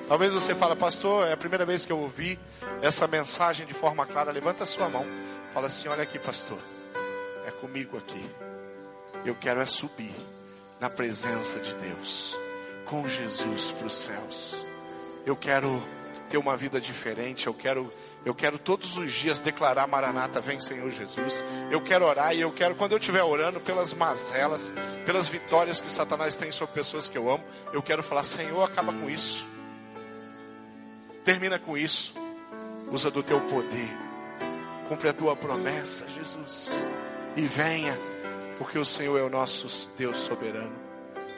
Talvez você fale, pastor, é a primeira vez que eu ouvi essa mensagem de forma clara. Levanta a sua mão. Fala assim: olha aqui, pastor, é comigo aqui. Eu quero é subir na presença de Deus, com Jesus para os céus. Eu quero ter uma vida diferente. Eu quero, eu quero todos os dias declarar Maranata, vem Senhor Jesus. Eu quero orar e eu quero, quando eu estiver orando pelas mazelas, pelas vitórias que Satanás tem sobre pessoas que eu amo, eu quero falar: Senhor, acaba com isso. Termina com isso. Usa do teu poder Cumpre a tua promessa, Jesus. E venha, porque o Senhor é o nosso Deus soberano.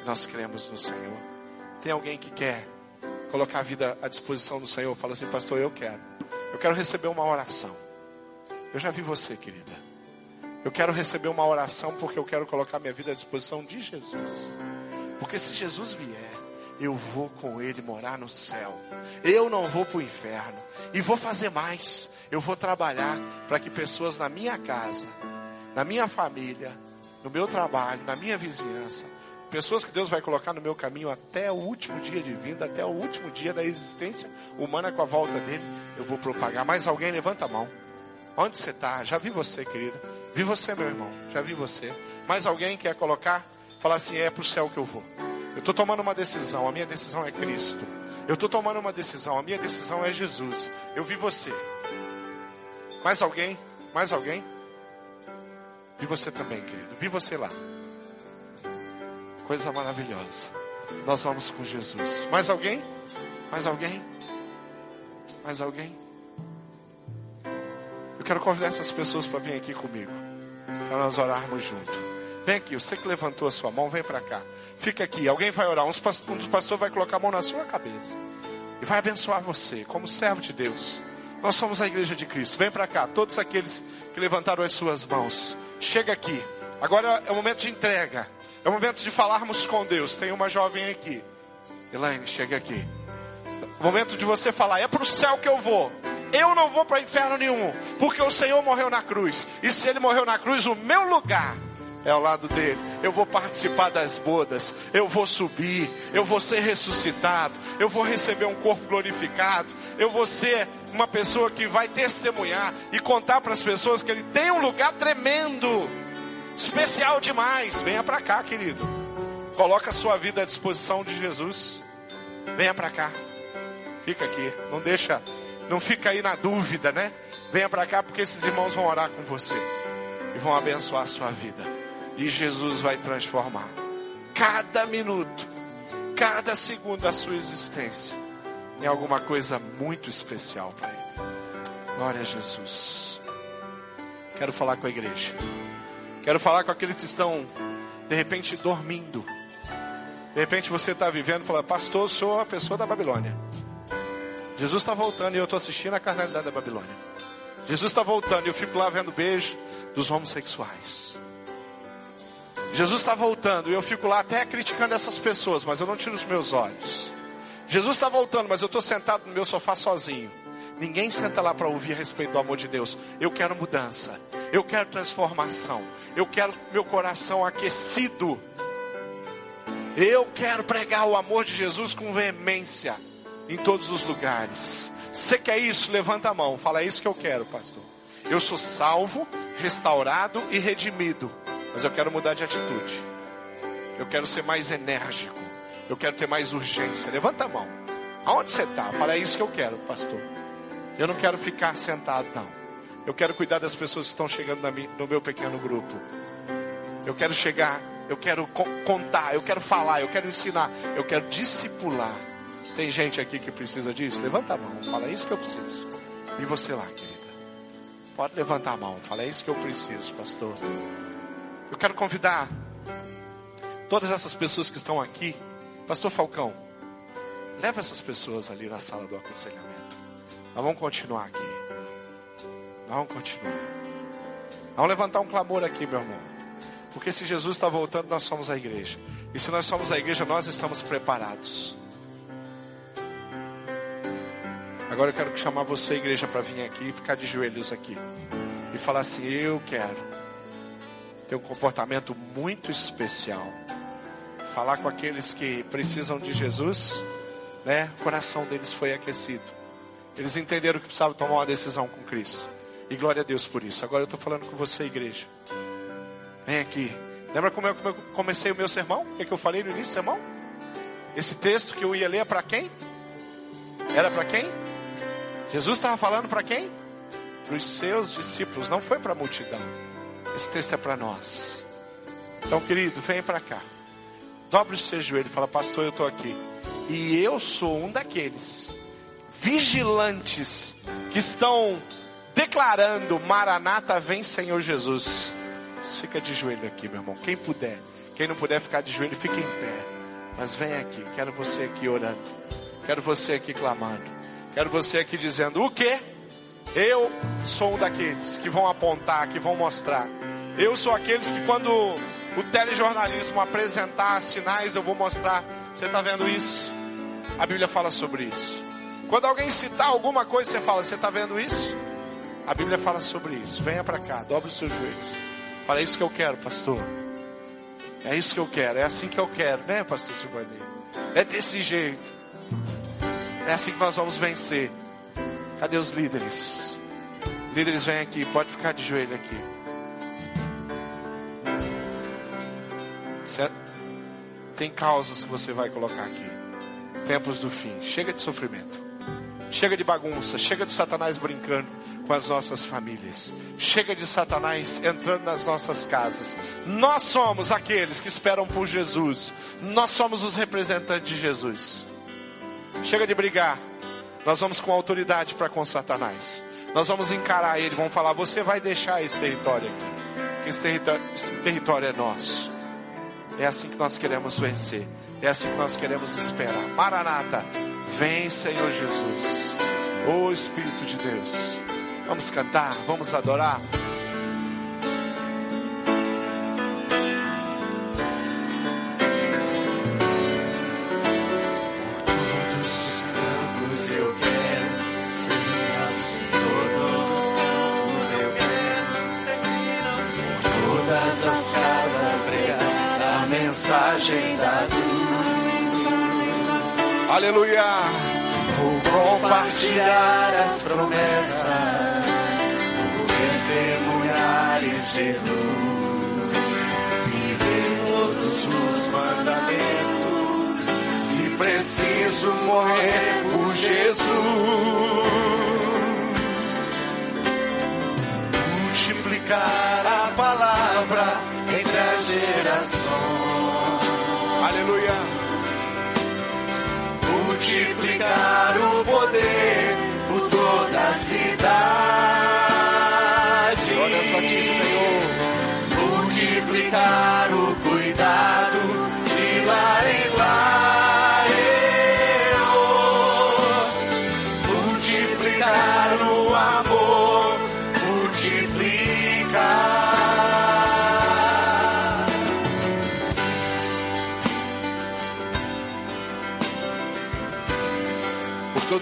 Nós cremos no Senhor. Tem alguém que quer colocar a vida à disposição do Senhor? Fala assim, pastor, eu quero. Eu quero receber uma oração. Eu já vi você, querida. Eu quero receber uma oração porque eu quero colocar minha vida à disposição de Jesus. Porque se Jesus vier, eu vou com Ele morar no céu. Eu não vou para o inferno. E vou fazer mais eu vou trabalhar para que pessoas na minha casa, na minha família, no meu trabalho, na minha vizinhança, pessoas que Deus vai colocar no meu caminho até o último dia de vida, até o último dia da existência humana com a volta dele, eu vou propagar. Mais alguém levanta a mão. Onde você está? Já vi você, querida. Vi você, meu irmão. Já vi você. Mais alguém quer colocar? Falar assim: é para o céu que eu vou. Eu estou tomando uma decisão. A minha decisão é Cristo. Eu estou tomando uma decisão. A minha decisão é Jesus. Eu vi você. Mais alguém? Mais alguém? Vi você também, querido. Vi você lá. Coisa maravilhosa. Nós vamos com Jesus. Mais alguém? Mais alguém? Mais alguém? Eu quero convidar essas pessoas para vir aqui comigo. Para nós orarmos junto. Vem aqui, você que levantou a sua mão, vem para cá. Fica aqui, alguém vai orar. Um dos pastores vai colocar a mão na sua cabeça. E vai abençoar você, como servo de Deus. Nós somos a igreja de Cristo. Vem para cá, todos aqueles que levantaram as suas mãos. Chega aqui. Agora é o momento de entrega. É o momento de falarmos com Deus. Tem uma jovem aqui. Elaine, chega aqui. O momento de você falar: é para o céu que eu vou. Eu não vou para inferno nenhum, porque o Senhor morreu na cruz. E se Ele morreu na cruz, o meu lugar é ao lado dele. Eu vou participar das bodas, eu vou subir, eu vou ser ressuscitado, eu vou receber um corpo glorificado, eu vou ser uma pessoa que vai testemunhar e contar para as pessoas que ele tem um lugar tremendo, especial demais. Venha para cá, querido. Coloca a sua vida à disposição de Jesus. Venha para cá. Fica aqui. Não deixa, não fica aí na dúvida, né? Venha para cá porque esses irmãos vão orar com você e vão abençoar a sua vida. E Jesus vai transformar cada minuto, cada segundo da sua existência em alguma coisa muito especial para Ele. Glória a Jesus. Quero falar com a igreja. Quero falar com aqueles que estão, de repente, dormindo. De repente você está vivendo e fala, pastor, sou a pessoa da Babilônia. Jesus está voltando e eu estou assistindo a carnalidade da Babilônia. Jesus está voltando e eu fico lá vendo beijo dos homossexuais. Jesus está voltando e eu fico lá até criticando essas pessoas, mas eu não tiro os meus olhos. Jesus está voltando, mas eu estou sentado no meu sofá sozinho. Ninguém senta lá para ouvir a respeito do amor de Deus. Eu quero mudança. Eu quero transformação. Eu quero meu coração aquecido. Eu quero pregar o amor de Jesus com veemência em todos os lugares. Você quer isso? Levanta a mão. Fala, é isso que eu quero, pastor. Eu sou salvo, restaurado e redimido. Mas eu quero mudar de atitude. Eu quero ser mais enérgico. Eu quero ter mais urgência. Levanta a mão. Aonde você está? Fala, é isso que eu quero, pastor. Eu não quero ficar sentado, não. Eu quero cuidar das pessoas que estão chegando no meu pequeno grupo. Eu quero chegar, eu quero contar, eu quero falar, eu quero ensinar, eu quero discipular. Tem gente aqui que precisa disso? Levanta a mão, fala, é isso que eu preciso. E você lá, querida? Pode levantar a mão, fala, é isso que eu preciso, pastor. Eu quero convidar todas essas pessoas que estão aqui, Pastor Falcão, leva essas pessoas ali na sala do aconselhamento. Nós vamos continuar aqui. Vamos continuar. Vamos levantar um clamor aqui, meu irmão. Porque se Jesus está voltando, nós somos a igreja. E se nós somos a igreja, nós estamos preparados. Agora eu quero chamar você, igreja, para vir aqui e ficar de joelhos aqui. E falar assim: Eu quero ter um comportamento muito especial. Falar com aqueles que precisam de Jesus, né? O coração deles foi aquecido. Eles entenderam que precisavam tomar uma decisão com Cristo. E glória a Deus por isso. Agora eu estou falando com você, igreja. Vem aqui. Lembra como eu comecei o meu sermão? O que, é que eu falei no início do sermão? Esse texto que eu ia ler é para quem? Era para quem? Jesus estava falando para quem? Para os seus discípulos, não foi para a multidão. Esse texto é para nós. Então, querido, vem para cá. Dobre o seu joelho e fala, pastor, eu estou aqui. E eu sou um daqueles vigilantes que estão declarando: Maranata, vem Senhor Jesus. Fica de joelho aqui, meu irmão. Quem puder, quem não puder ficar de joelho, fica em pé. Mas vem aqui, quero você aqui orando. Quero você aqui clamando. Quero você aqui dizendo: O que? Eu sou um daqueles que vão apontar, que vão mostrar. Eu sou aqueles que, quando o telejornalismo apresentar sinais, eu vou mostrar. Você está vendo isso? A Bíblia fala sobre isso. Quando alguém citar alguma coisa, você fala: Você está vendo isso? A Bíblia fala sobre isso. Venha para cá, dobre os seus joelhos. Fala: É isso que eu quero, pastor. É isso que eu quero. É assim que eu quero, né, pastor Silvanei? É desse jeito. É assim que nós vamos vencer. Cadê os líderes? Líderes, vem aqui. Pode ficar de joelho aqui. Certo? Tem causas que você vai colocar aqui. Tempos do fim. Chega de sofrimento. Chega de bagunça, chega de Satanás brincando com as nossas famílias. Chega de Satanás entrando nas nossas casas. Nós somos aqueles que esperam por Jesus. Nós somos os representantes de Jesus. Chega de brigar. Nós vamos com autoridade para com Satanás. Nós vamos encarar ele, vamos falar: você vai deixar esse território aqui. Esse território, esse território é nosso. É assim que nós queremos vencer. É assim que nós queremos esperar. Maranata. Vem, Senhor Jesus. Ô oh, Espírito de Deus. Vamos cantar, vamos adorar. as casas pregar a mensagem da Aleluia. Compartilhar as promessas, testemunhar e ser luz, viver todos os mandamentos, se preciso morrer por Jesus. Multiplicar a palavra entre as gerações. Multiplicar o poder por toda a cidade. Glória a ti, Senhor. Multiplicar o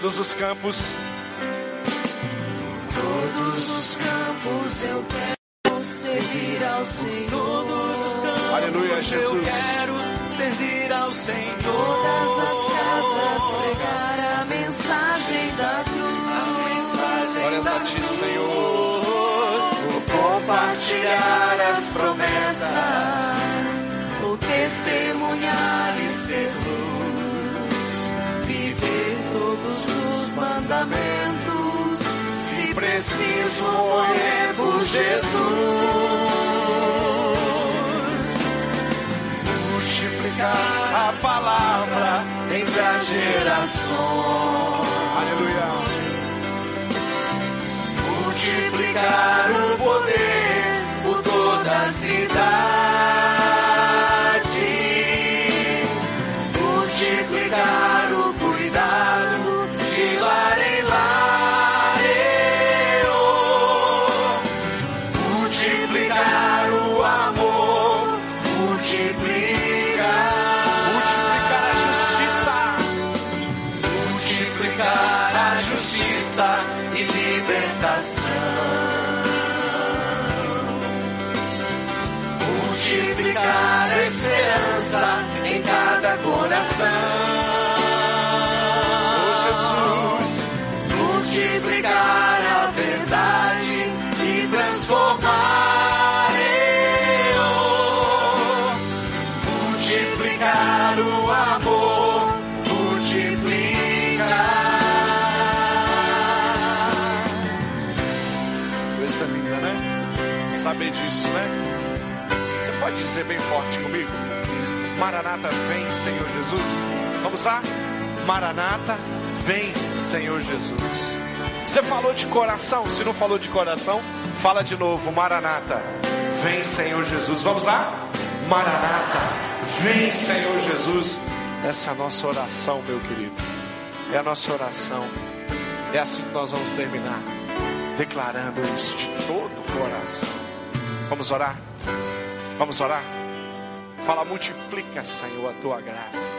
todos os campos. Todos os campos eu quero servir ao Senhor. Todos os campos Aleluia, Jesus. eu quero servir ao Senhor. Todas as casas pregar a mensagem da cruz. Preciso morrer por Jesus. Multiplicar a palavra entre as gerações Aleluia. multiplicar o poder por toda a cidade, dizer bem forte comigo? Maranata, vem, Senhor Jesus. Vamos lá? Maranata, vem, Senhor Jesus. Você falou de coração? Se não falou de coração, fala de novo. Maranata, vem, Senhor Jesus. Vamos lá? Maranata, vem, Senhor Jesus. Essa é a nossa oração, meu querido. É a nossa oração. É assim que nós vamos terminar declarando isso de todo o coração. Vamos orar? Vamos orar? Fala, multiplica, Senhor, a tua graça.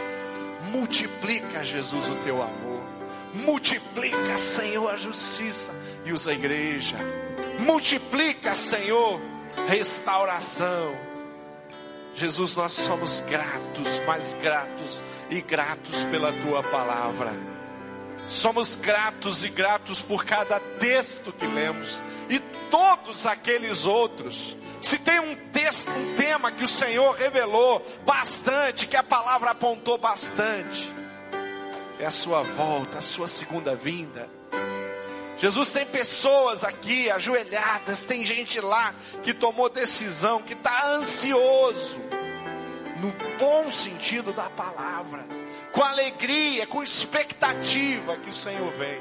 Multiplica, Jesus, o teu amor. Multiplica, Senhor, a justiça. E usa a igreja. Multiplica, Senhor, restauração. Jesus, nós somos gratos, mais gratos e gratos pela tua palavra. Somos gratos e gratos por cada texto que lemos e todos aqueles outros. Se tem um texto, um tema que o Senhor revelou bastante, que a palavra apontou bastante, é a sua volta, a sua segunda vinda. Jesus tem pessoas aqui ajoelhadas, tem gente lá que tomou decisão, que está ansioso, no bom sentido da palavra, com alegria, com expectativa que o Senhor vem.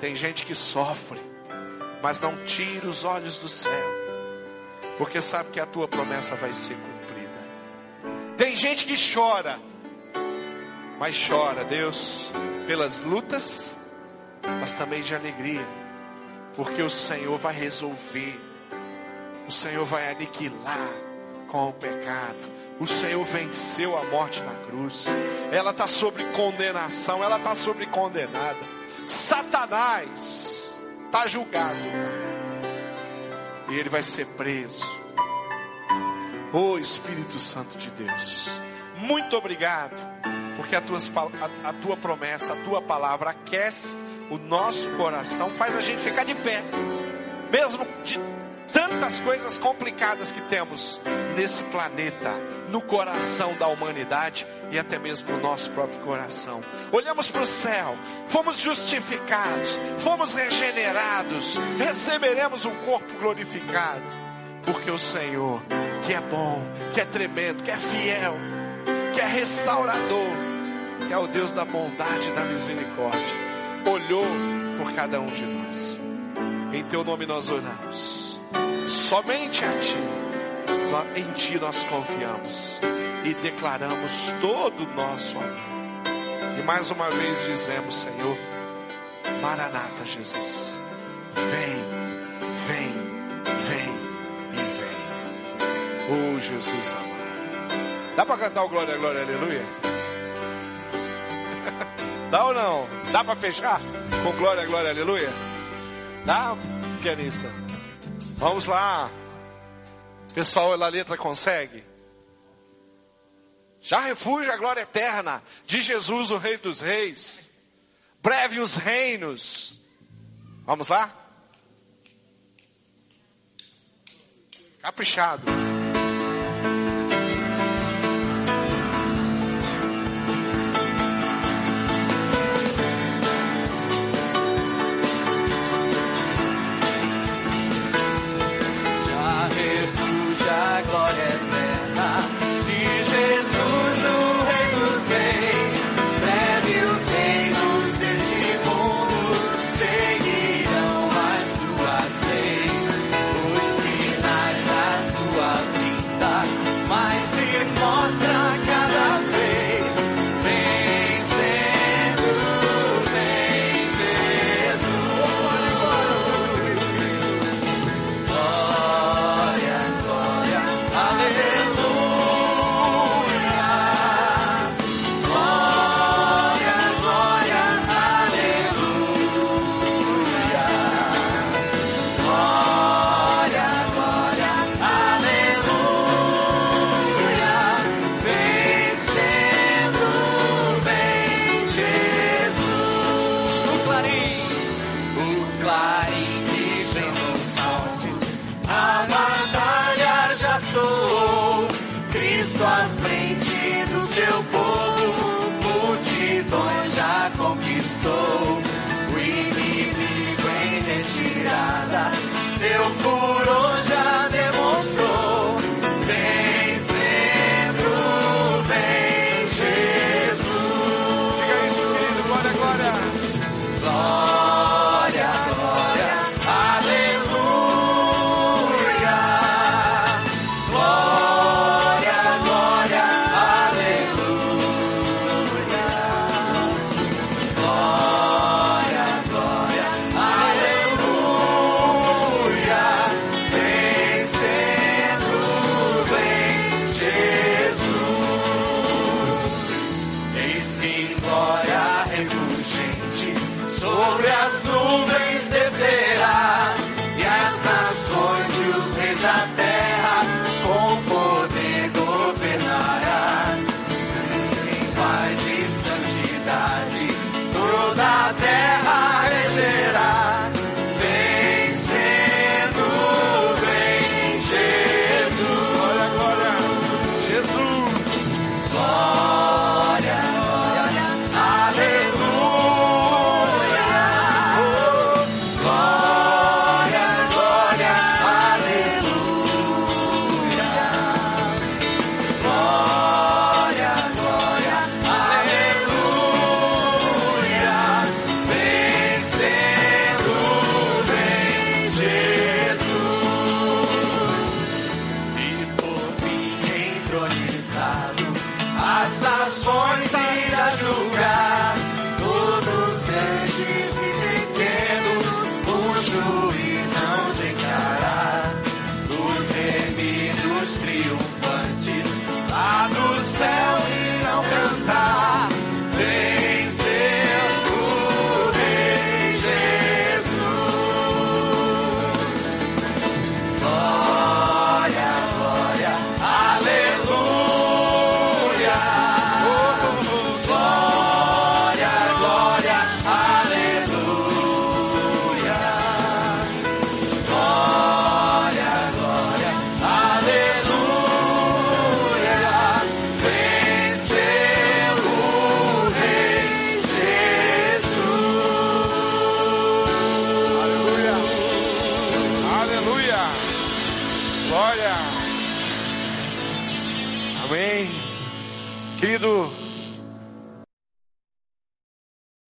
Tem gente que sofre, mas não tira os olhos do céu, porque sabe que a tua promessa vai ser cumprida. Tem gente que chora, mas chora, Deus, pelas lutas, mas também de alegria, porque o Senhor vai resolver, o Senhor vai aniquilar com o pecado. O Senhor venceu a morte na cruz. Ela está sobre condenação, ela está sobre condenada. Satanás está julgado. E ele vai ser preso. Oh Espírito Santo de Deus, muito obrigado, porque a, a, a tua promessa, a tua palavra aquece o nosso coração, faz a gente ficar de pé, mesmo de tantas coisas complicadas que temos nesse planeta, no coração da humanidade e até mesmo no nosso próprio coração. Olhamos para o céu, fomos justificados, fomos regenerados, receberemos um corpo glorificado, porque o Senhor, que é bom, que é tremendo, que é fiel, que é restaurador, que é o Deus da bondade e da misericórdia, olhou por cada um de nós. Em teu nome nós oramos. Somente a ti, em ti nós confiamos e declaramos todo o nosso amor. E mais uma vez dizemos, Senhor, Maranata, Jesus, vem, vem, vem e vem. Oh, Jesus amado. Dá para cantar o glória, glória, aleluia? Dá ou não? Dá para fechar com glória, glória, aleluia? Dá, pianista? Vamos lá. Pessoal, a letra consegue? Já refúgio a glória eterna de Jesus, o Rei dos Reis. Breve os reinos. Vamos lá? Caprichado.